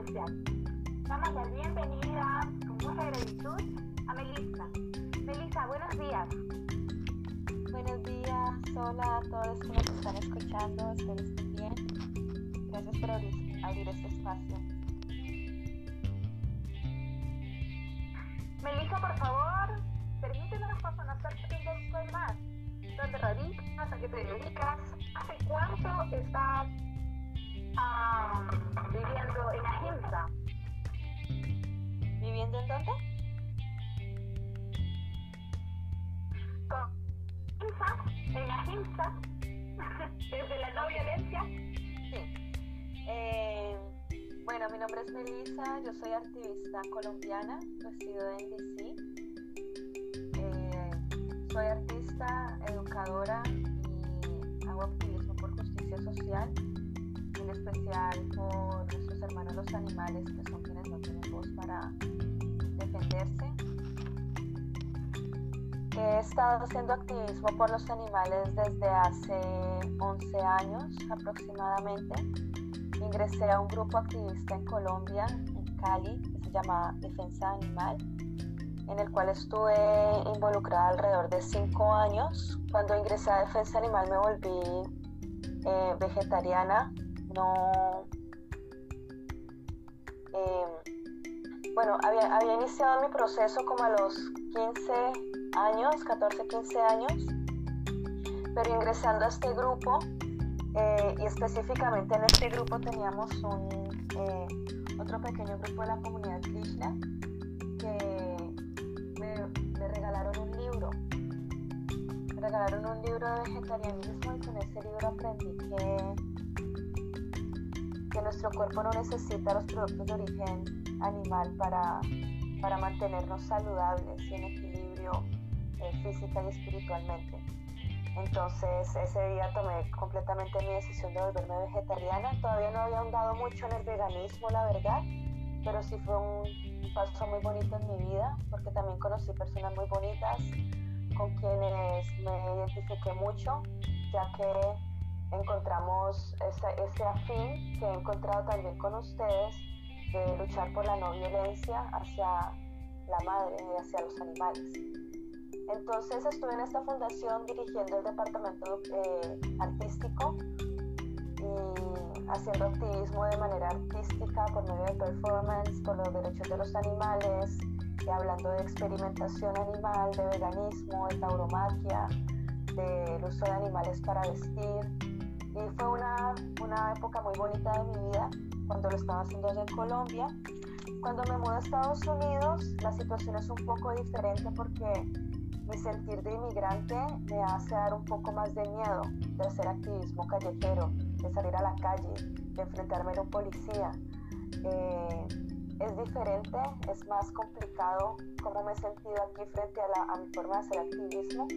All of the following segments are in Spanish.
especial. Vamos a dar bienvenida con mucha gratitud a Melissa. Melissa, buenos días. Buenos días, hola a todos que nos están escuchando, espero estén bien. Gracias por abrir, abrir este ¿Viviendo en dónde? en Ahimsa, desde la no violencia. Sí. Eh, bueno, mi nombre es Melissa, yo soy activista colombiana, resido en DC. Eh, soy artista, educadora y hago activismo por justicia social, en especial por nuestros hermanos los animales, que son quienes no tienen voz para He estado haciendo activismo por los animales desde hace 11 años aproximadamente. Ingresé a un grupo activista en Colombia, en Cali, que se llama Defensa Animal, en el cual estuve involucrada alrededor de 5 años. Cuando ingresé a Defensa Animal me volví eh, vegetariana, no... Eh, bueno, había, había iniciado mi proceso como a los 15 años, 14, 15 años, pero ingresando a este grupo, eh, y específicamente en este grupo teníamos un, eh, otro pequeño grupo de la comunidad Krishna que me, regalaron un libro. Me regalaron un libro de vegetarianismo y con ese libro aprendí que, que nuestro cuerpo no necesita los productos de origen animal para, para mantenernos saludables y en equilibrio eh, física y espiritualmente. Entonces ese día tomé completamente mi decisión de volverme vegetariana. Todavía no había ahondado mucho en el veganismo, la verdad, pero sí fue un paso muy bonito en mi vida porque también conocí personas muy bonitas con quienes me identifiqué mucho, ya que encontramos ese, ese afín que he encontrado también con ustedes de luchar por la no violencia hacia la madre y hacia los animales. Entonces estuve en esta fundación dirigiendo el departamento eh, artístico y haciendo activismo de manera artística por medio de performance, por los derechos de los animales, y hablando de experimentación animal, de veganismo, de tauromaquia, del uso de animales para vestir. Y fue una, una época muy bonita de mi vida cuando lo estaba haciendo allá en Colombia. Cuando me mudé a Estados Unidos, la situación es un poco diferente porque mi sentir de inmigrante me hace dar un poco más de miedo de hacer activismo callejero, de salir a la calle, de enfrentarme a un policía. Eh, es diferente, es más complicado cómo me he sentido aquí frente a, la, a mi forma de hacer activismo.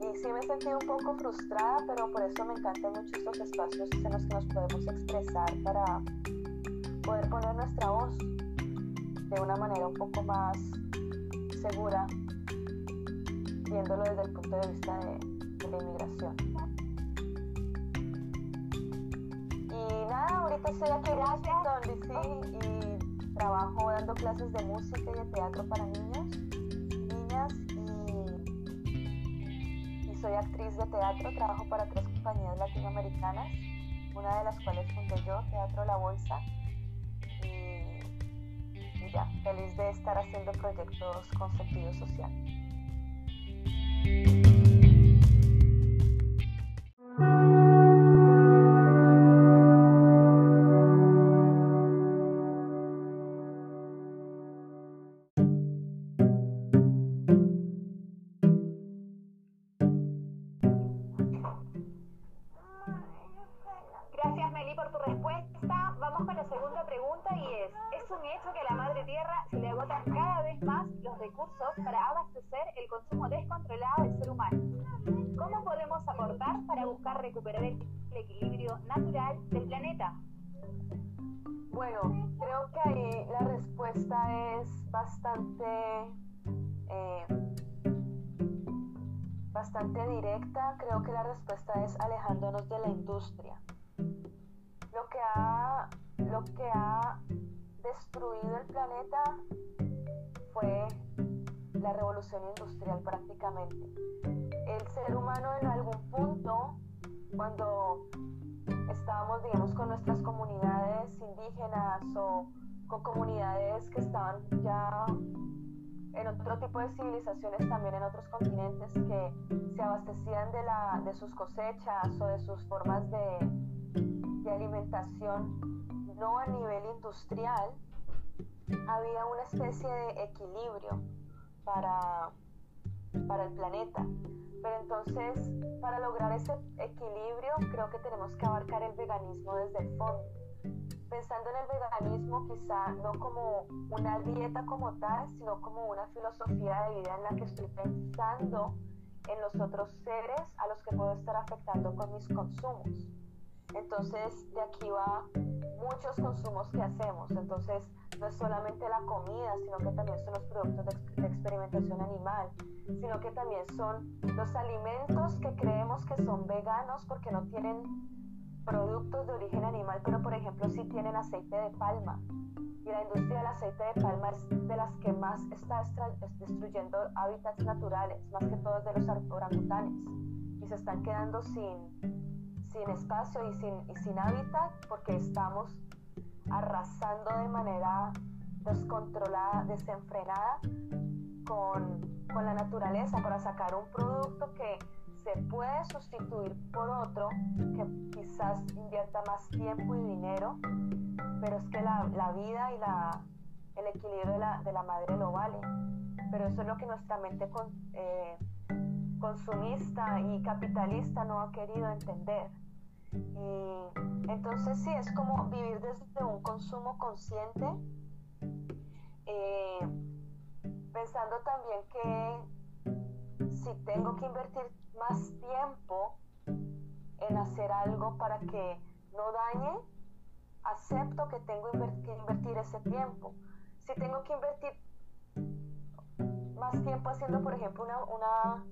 Y sí me he sentido un poco frustrada, pero por eso me encantan mucho estos espacios en los que nos podemos expresar para poder poner nuestra voz de una manera un poco más segura viéndolo desde el punto de vista de, la inmigración. Y nada, ahorita estoy aquí en Washington DC y trabajo dando clases de música y de teatro para niños, soy actriz de teatro, trabajo para tres compañías latinoamericanas, una de las cuales fundé yo, Teatro La Bolsa. Y, ya, feliz de estar haciendo proyectos con sentido social. Agotan cada vez más los recursos para abastecer el consumo descontrolado del ser humano? ¿Cómo podemos aportar para buscar recuperar el equilibrio natural del planeta? Bueno, creo que ahí la respuesta es bastante... Eh, bastante directa, creo que la respuesta es alejándonos de la industria. Lo que ha, lo que ha destruido el planeta fue la revolución industrial prácticamente. El ser humano en algún punto, cuando estábamos, digamos, con nuestras comunidades indígenas o con comunidades que estaban ya en otro tipo de civilizaciones también en otros continentes que se abastecían de, la, de sus cosechas o de sus formas de, alimentación, no a nivel industrial, había una especie de equilibrio para, para el planeta. Pero entonces, para lograr ese equilibrio, creo que tenemos que abarcar el veganismo desde el fondo. Pensando en el veganismo quizá no como una dieta como tal, sino como una filosofía de vida en la que estoy pensando en los otros seres a los que puedo estar afectando con mis consumos. Entonces, de aquí va muchos consumos que hacemos. Entonces, no es solamente la comida, sino que también son los productos de, experimentación animal, sino que también son los alimentos que creemos que son veganos porque no tienen productos de origen animal, pero por ejemplo sí tienen aceite de palma. Y la industria del aceite de palma es de las que más está destruyendo hábitats naturales, más que todos de los orangutanes. Y se están quedando sin, sin espacio y sin, y sin hábitat porque estamos arrasando de manera descontrolada, desenfrenada con, con, la naturaleza para sacar un producto que se puede sustituir por otro que quizás invierta más tiempo y dinero, pero es que la, la vida y la, el equilibrio de la, de la, madre lo vale. Pero eso es lo que nuestra mente con, eh, consumista y capitalista no ha querido entender. Entonces sí, es como vivir desde un consumo consciente, eh, pensando también que si tengo que invertir más tiempo en hacer algo para que no dañe, acepto que tengo que invertir ese tiempo. Si tengo que invertir más tiempo haciendo, por ejemplo, una, una,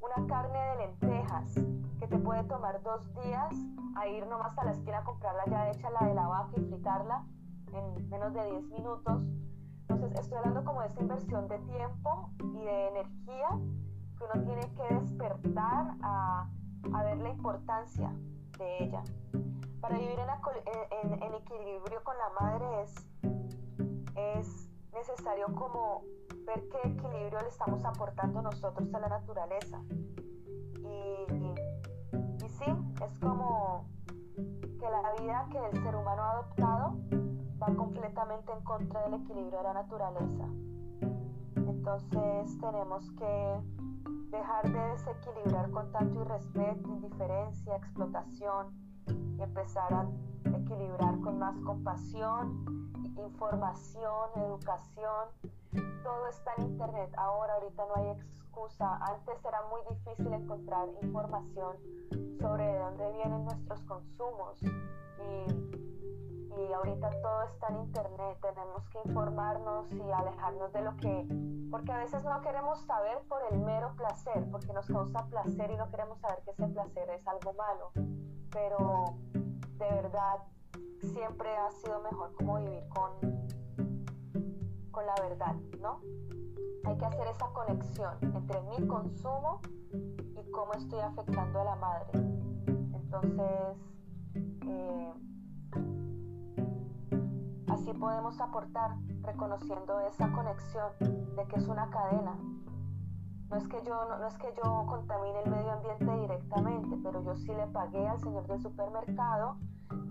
una carne de lentejas, que te puede tomar dos días a ir nomás a la esquina a comprarla ya hecha, la de la vaca y fritarla en menos de 10 minutos. Entonces estoy hablando como de esa inversión de tiempo y de energía uno tiene que despertar a, ver la importancia de ella. Para vivir en, equilibrio con la madre es, es necesario como ver qué equilibrio le estamos aportando nosotros a la naturaleza. Y, es como que la vida que el ser humano ha adoptado va completamente en contra del equilibrio de la naturaleza. Entonces tenemos que dejar de desequilibrar con tanto irrespeto, indiferencia, explotación y empezar a equilibrar con más compasión, información, educación. Todo está en internet. Ahora, ahorita no hay excusa. Antes era muy difícil encontrar información sobre de dónde vienen nuestros consumos y, y ahorita todo está en internet, tenemos que informarnos y alejarnos de lo que, porque a veces no queremos saber por el mero placer, porque nos causa placer y no queremos saber que ese placer es algo malo, pero de verdad siempre ha sido mejor como vivir con, con la verdad, ¿no? Hay que hacer esa conexión entre mi consumo y cómo estoy afectando a la madre. Entonces, eh, así podemos aportar reconociendo esa conexión de que es una cadena. No es que yo no, es que yo contamine el medio ambiente directamente, pero yo sí le pagué al señor del supermercado,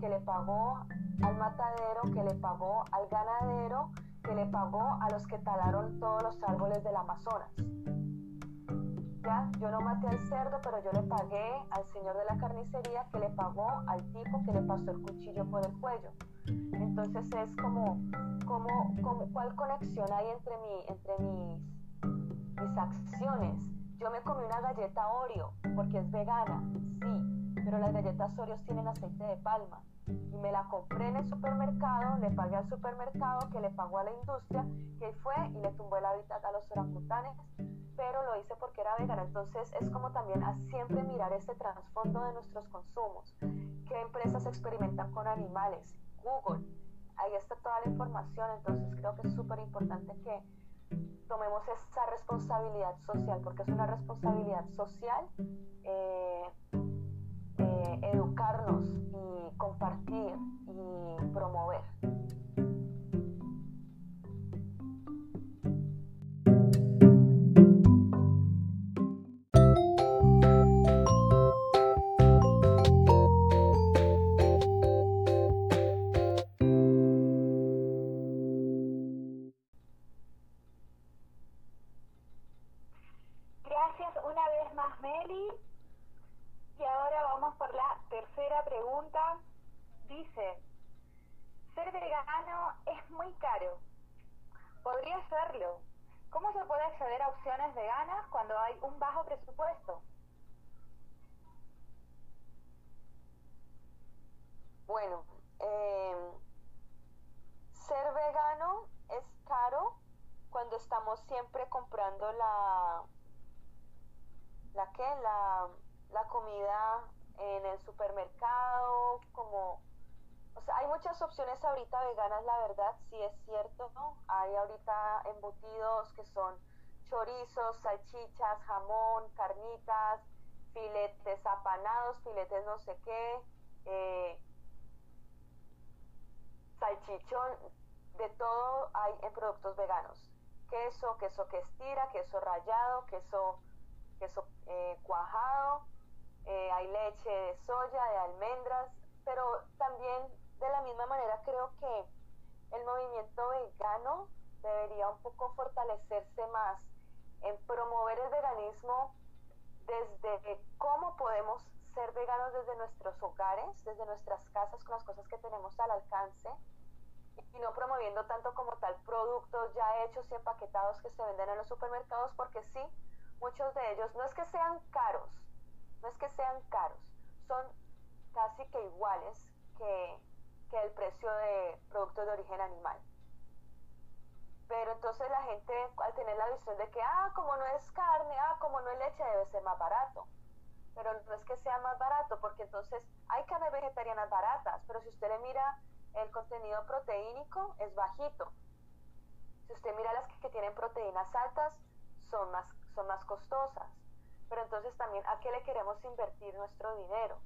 que le pagó al matadero, que le pagó al ganadero, que le pagó a los que talaron todos los árboles del Amazonas. Ya, yo no maté al cerdo, pero yo le pagué al señor de la carnicería que le pagó al tipo que le pasó el cuchillo por el cuello. Entonces es como, como, como ¿cuál conexión hay entre, mi, entre mis, mis acciones? Yo me comí una galleta Oreo porque es vegana, sí, pero las galletas Oreo tienen aceite de palma y me la compré en el supermercado, le pagué al supermercado que le pagó a la industria, que fue y le tumbó el hábitat a los orangutanes pero lo hice porque era vegana. Entonces es como también a siempre mirar este trasfondo de nuestros consumos. ¿Qué empresas experimentan con animales? Google. Ahí está toda la información. Entonces creo que es súper importante que tomemos esa responsabilidad social, porque es una responsabilidad social eh, eh, educarnos y compartir y promover. Siempre comprando la la que la, la comida en el supermercado como o sea hay muchas opciones ahorita veganas la verdad sí es cierto ¿no? hay ahorita embutidos que son chorizos salchichas jamón carnitas filetes apanados filetes no sé qué eh, salchichón de todo hay en productos veganos queso, queso que estira, queso rallado, queso, queso eh, cuajado, eh, hay leche de soya, de almendras, pero también de la misma manera creo que el movimiento vegano debería un poco fortalecerse más en promover el veganismo desde cómo podemos ser veganos desde nuestros hogares, desde nuestras casas, con las cosas que tenemos al alcance, y no promoviendo tanto como tal productos ya hechos y empaquetados que se venden en los supermercados, porque sí, muchos de ellos no es que sean caros, no es que sean caros, son casi que iguales que, que el precio de productos de origen animal. Pero entonces la gente al tener la visión de que, ah, como no es carne, ah, como no es leche, debe ser más barato. Pero no es que sea más barato, porque entonces hay carnes vegetarianas baratas, pero si usted le mira el contenido proteínico es bajito. Si usted mira las que, tienen proteínas altas, son más, son más costosas. Pero entonces también, ¿a qué le queremos invertir nuestro dinero?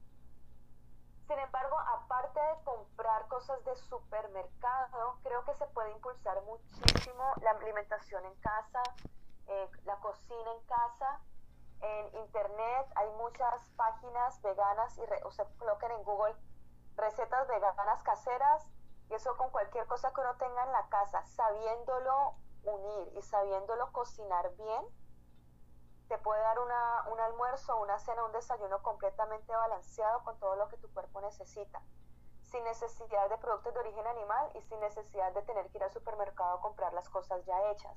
Sin embargo, aparte de comprar cosas de supermercado, creo que se puede impulsar muchísimo la alimentación en casa, eh, la cocina en casa. En internet hay muchas páginas veganas y o se coloquen en Google recetas veganas caseras y eso con cualquier cosa que uno tenga en la casa, sabiéndolo unir y sabiéndolo cocinar bien, te puede dar una, un almuerzo, una cena, un desayuno completamente balanceado con todo lo que tu cuerpo necesita, sin necesidad de productos de origen animal y sin necesidad de tener que ir al supermercado a comprar las cosas ya hechas.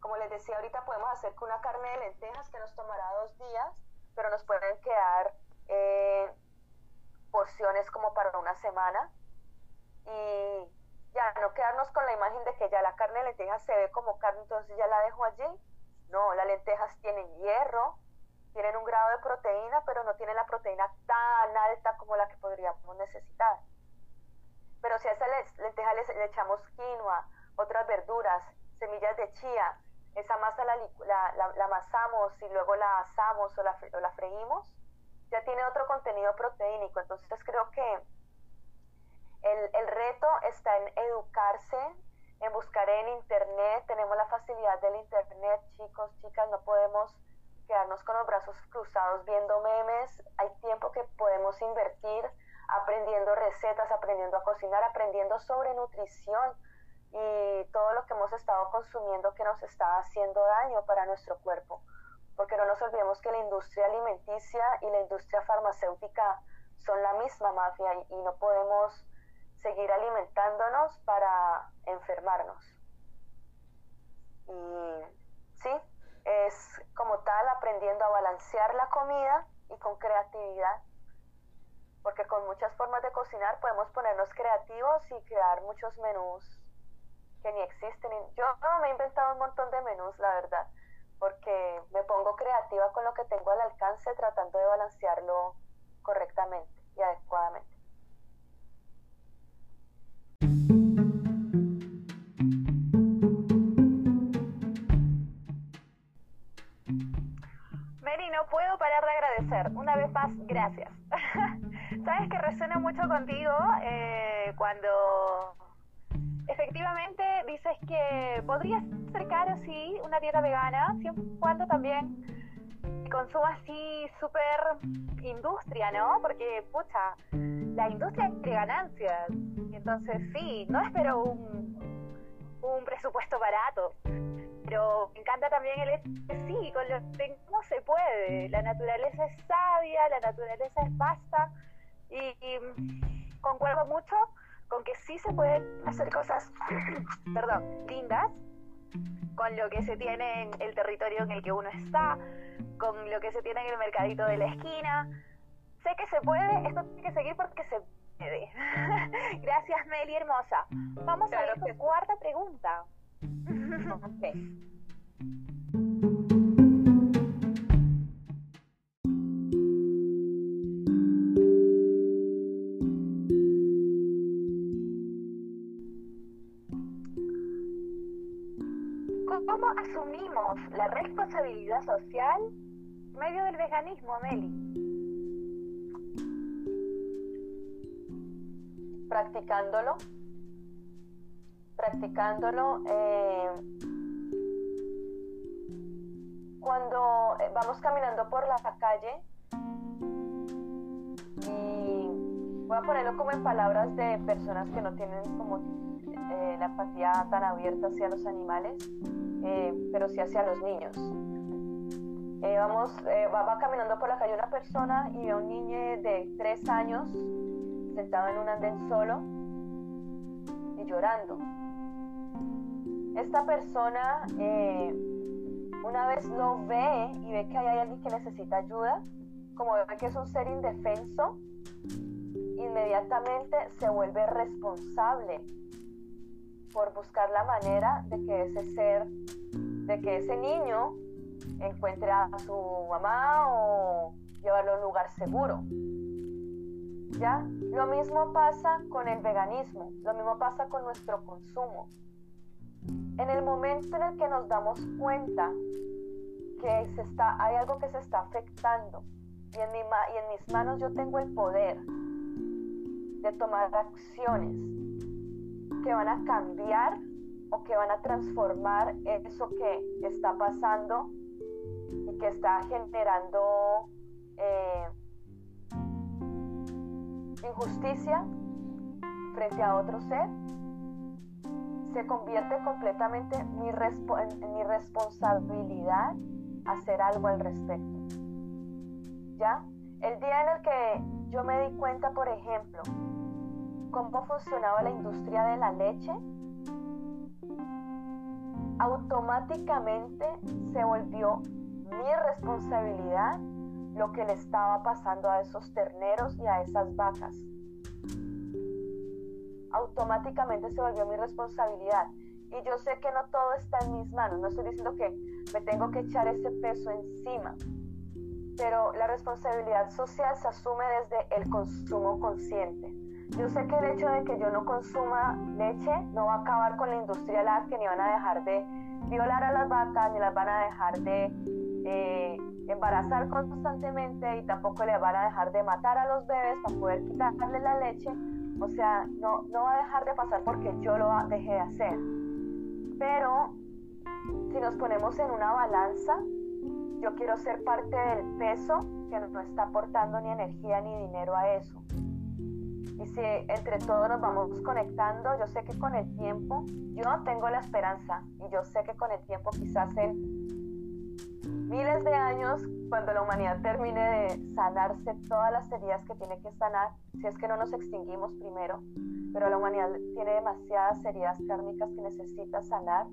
Como les decía ahorita, podemos hacer con una carne de lentejas que nos tomará dos días, pero nos pueden quedar eh, porciones como para una semana y ya no quedarnos con la imagen de que ya la carne de lentejas se ve como carne, entonces ya la dejo allí. No, las lentejas tienen hierro, tienen un grado de proteína, pero no tienen la proteína tan alta como la que podríamos necesitar. Pero si a esa lenteja le, echamos quinoa, otras verduras, semillas de chía, esa masa la, amasamos y luego la asamos o la freímos, ya tiene otro contenido proteínico. Entonces creo que el, el reto está en educarse, en buscar en internet. Tenemos la facilidad del internet, chicos, chicas, no podemos quedarnos con los brazos cruzados viendo memes. Hay tiempo que podemos invertir aprendiendo recetas, aprendiendo a cocinar, aprendiendo sobre nutrición y todo lo que hemos estado consumiendo que nos está haciendo daño para nuestro cuerpo porque no nos olvidemos que la industria alimenticia y la industria farmacéutica son la misma mafia y, no podemos seguir alimentándonos para enfermarnos. Y sí, es como tal aprendiendo a balancear la comida y con creatividad, porque con muchas formas de cocinar podemos ponernos creativos y crear muchos menús que ni existen. Yo me he inventado un montón de menús, la verdad porque me pongo creativa con lo que tengo al alcance tratando de balancearlo correctamente y adecuadamente. Mary, no puedo parar de agradecer. Una vez más, gracias. Sabes que resuena mucho contigo eh, cuando efectivamente dices que podría ser caro, sí, una dieta vegana, siempre y cuando también consumo así súper industria, ¿no? Porque, pucha, la industria tiene ganancias. Y entonces, sí, no espero un, un presupuesto barato. Pero me encanta también el hecho que sí, con lo que no se puede. La naturaleza es sabia, la naturaleza es vasta. Y concuerdo mucho con que sí se pueden hacer cosas, perdón, lindas con lo que se tiene en el territorio en el que uno está, con lo que se tiene en el mercadito de la esquina. Sé que se puede, esto tiene que seguir porque se puede. Gracias, Meli, hermosa. Vamos a ver tu cuarta pregunta. ¿Cómo veganismo, Meli? Practicándolo, practicándolo. Eh, cuando eh, vamos caminando por la calle y voy a ponerlo como en palabras de personas que no tienen como eh, la empatía tan abierta hacia los animales, pero sí hacia los niños. Eh, vamos, va, caminando por la calle una persona y ve a un niño de tres años sentado en un andén solo y llorando. Esta persona una vez lo ve y ve que hay alguien que necesita ayuda, como ve que es un ser indefenso, inmediatamente se vuelve responsable por buscar la manera de que ese ser, de que ese niño encuentre a su mamá o llevarlo a un lugar seguro. ¿Ya? Lo mismo pasa con el veganismo, lo mismo pasa con nuestro consumo. En el momento en el que nos damos cuenta que se está, hay algo que se está afectando y en, mi, y en mis manos yo tengo el poder de tomar acciones que van a cambiar o que van a transformar eso que está pasando que está generando eh, injusticia frente a otro ser, se convierte completamente en mi, mi responsabilidad hacer algo al respecto. ¿Ya? El día en el que yo me di cuenta, por ejemplo, cómo funcionaba la industria de la leche, automáticamente se volvió mi responsabilidad lo que le estaba pasando a esos terneros y a esas vacas. Automáticamente se volvió mi responsabilidad. Y yo sé que no todo está en mis manos. No estoy diciendo que me tengo que echar ese peso encima. Pero la responsabilidad social se asume desde el consumo consciente. Yo sé que el hecho de que yo no consuma leche no va a acabar con la industria láctea, ni van a dejar de violar a las vacas, ni las van a dejar de eh, embarazar constantemente y tampoco le van a dejar de matar a los bebés para poder quitarle la leche. O sea, no, no va a dejar de pasar porque yo lo dejé de hacer. Pero si nos ponemos en una balanza, yo quiero ser parte del peso que no está aportando ni energía ni dinero a eso. Y si entre todos nos vamos conectando, yo sé que con el tiempo, yo tengo la esperanza y yo sé que con el tiempo quizás en miles de años, cuando la humanidad termine de sanarse todas las heridas que tiene que sanar, si es que no nos extinguimos primero, pero la humanidad tiene demasiadas heridas kármicas que necesita sanar.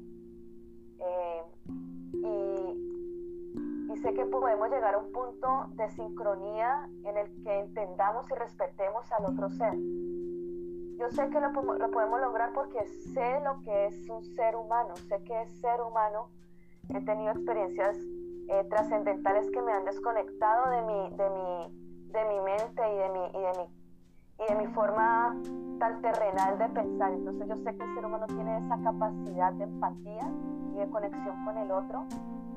Eh, y sé que podemos llegar a un punto de sincronía en el que entendamos y respetemos al otro ser. Yo sé que lo, lo, podemos lograr porque sé lo que es un ser humano, sé que es ser humano he tenido experiencias eh, trascendentales que me han desconectado de mi, de mi, de mi mente y de mi, y de mi y de mi forma tan terrenal de pensar. Entonces yo sé que el ser humano tiene esa capacidad de empatía y de conexión con el otro.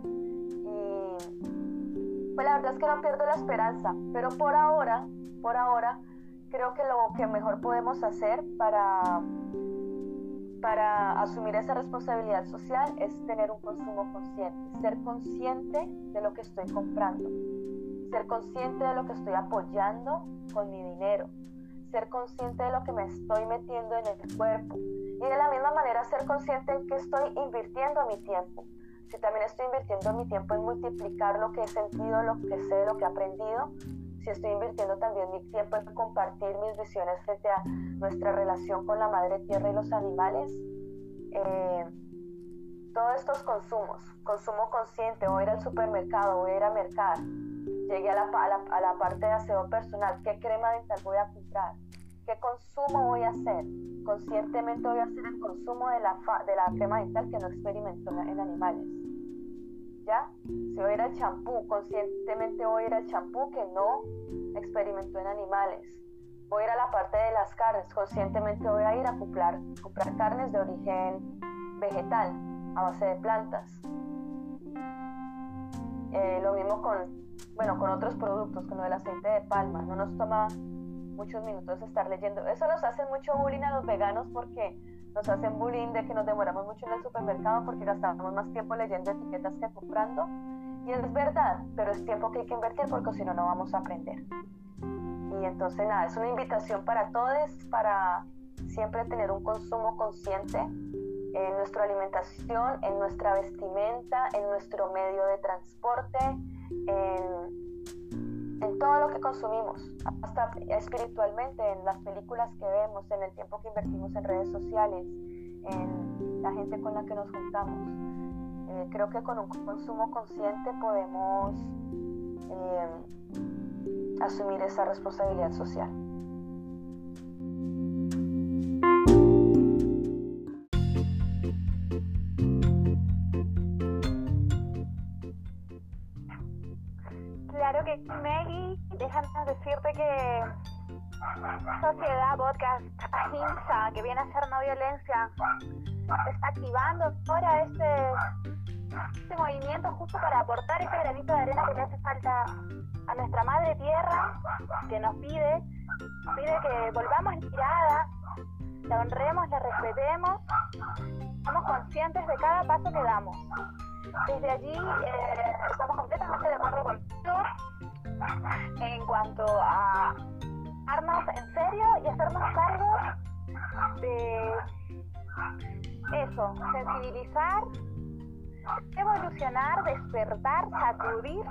Y pues la verdad es que no pierdo la esperanza, pero por ahora, por ahora, creo que lo que mejor podemos hacer para, para asumir esa responsabilidad social es tener un consumo consciente, ser consciente de lo que estoy comprando, ser consciente de lo que estoy apoyando con mi dinero, ser consciente de lo que me estoy metiendo en el cuerpo y de la misma manera ser consciente en que estoy invirtiendo mi tiempo. Si también estoy invirtiendo mi tiempo en multiplicar lo que he sentido, lo que sé, lo que he aprendido, si estoy invirtiendo también mi tiempo en compartir mis visiones frente a nuestra relación con la madre tierra y los animales, eh, todos estos consumos, consumo consciente, o ir al supermercado, o ir a mercar, llegué a la, parte de aseo personal, ¿qué crema dental voy a comprar? ¿Qué consumo voy a hacer? Conscientemente voy a hacer el consumo de la, crema dental que no experimento en animales. ¿Ya? Si voy a ir al champú, conscientemente voy a ir al champú que no experimentó en animales. Voy a ir a la parte de las carnes, conscientemente voy a ir a comprar, comprar carnes de origen vegetal, a base de plantas. Eh, lo mismo con bueno, con otros productos, con el aceite de palma. No nos toma muchos minutos estar leyendo. Eso nos hace mucho bullying a los veganos porque nos hacen bullying de que nos demoramos mucho en el supermercado porque gastamos más tiempo leyendo etiquetas que comprando. Y es verdad, pero es tiempo que hay que invertir porque si no, no vamos a aprender. Y entonces, nada, es una invitación para todos para siempre tener un consumo consciente en nuestra alimentación, en nuestra vestimenta, en nuestro medio de transporte, en, en todo lo que consumimos, hasta espiritualmente, en las películas que vemos, en el tiempo que invertimos en redes sociales, en la gente con la que nos juntamos. Eh, creo que con un consumo consciente podemos eh, asumir esa responsabilidad social. Decirte que Sociedad Podcast Ahimsa, que viene a ser no violencia, está activando ahora este, este movimiento justo para aportar ese granito de arena que le hace falta a nuestra madre tierra, que nos pide, pide que volvamos la la honremos, la respetemos, somos conscientes de cada paso que damos. Desde allí eh, estamos completamente de acuerdo con en cuanto a darnos en serio y hacernos cargo de eso, sensibilizar, evolucionar, despertar, sacudir.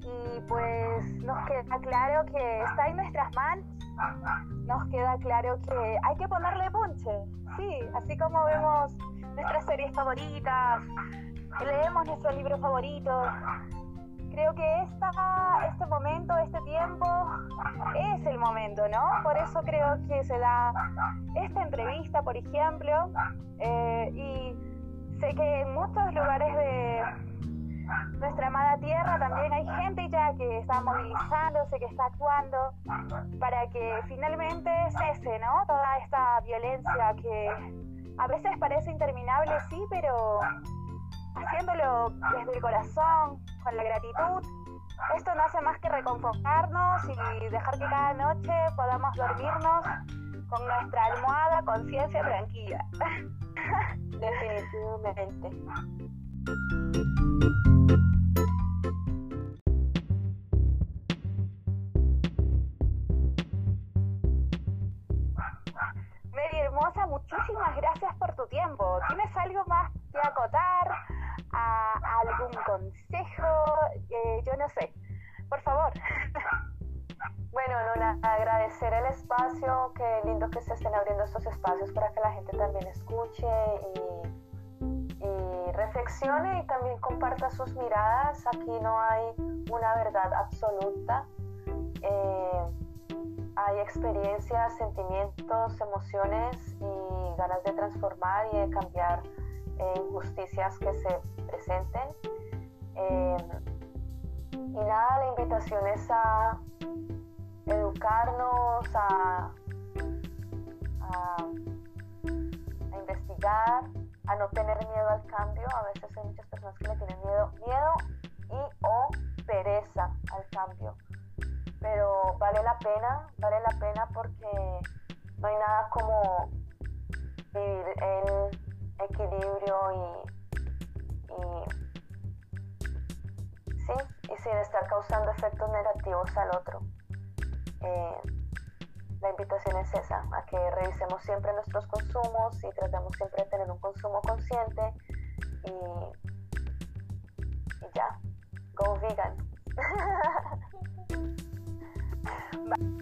Y pues nos queda claro que está en nuestras manos, nos queda claro que hay que ponerle punche, sí, así como vemos nuestras series favoritas, leemos nuestros libros favoritos, creo que este momento, este tiempo es el momento, ¿no? Por eso creo que se da esta entrevista, por ejemplo, eh, y sé que en muchos lugares de nuestra amada tierra también hay gente ya que está movilizándose, que está actuando para que finalmente cese, ¿no? Toda esta violencia que a veces parece interminable, sí, pero haciéndolo desde el corazón, con la gratitud. Esto no hace más que reconfortarnos y dejar que cada noche podamos dormirnos con nuestra almohada, conciencia tranquila. Definitivamente. Mary hermosa, muchísimas gracias por tu tiempo. ¿Tienes algo más? Algún consejo, eh, yo no sé. Por favor. Bueno, Luna, agradecer el espacio, qué lindo que se estén abriendo estos espacios para que la gente también escuche y, reflexione y también comparta sus miradas. Aquí no hay una verdad absoluta. Eh, hay experiencias, sentimientos, emociones y ganas de transformar y de cambiar e injusticias que se presenten. Eh, y nada, la invitación es a educarnos, a, a, investigar, a no tener miedo al cambio. A veces hay muchas personas que le tienen miedo, miedo y o pereza al cambio. Pero vale la pena, vale la pena porque no hay nada como vivir en equilibrio y, y, sí, y sin estar causando efectos negativos al otro. Eh, la invitación es esa, a que revisemos siempre nuestros consumos y tratemos siempre de tener un consumo consciente y, y ya, go vegan.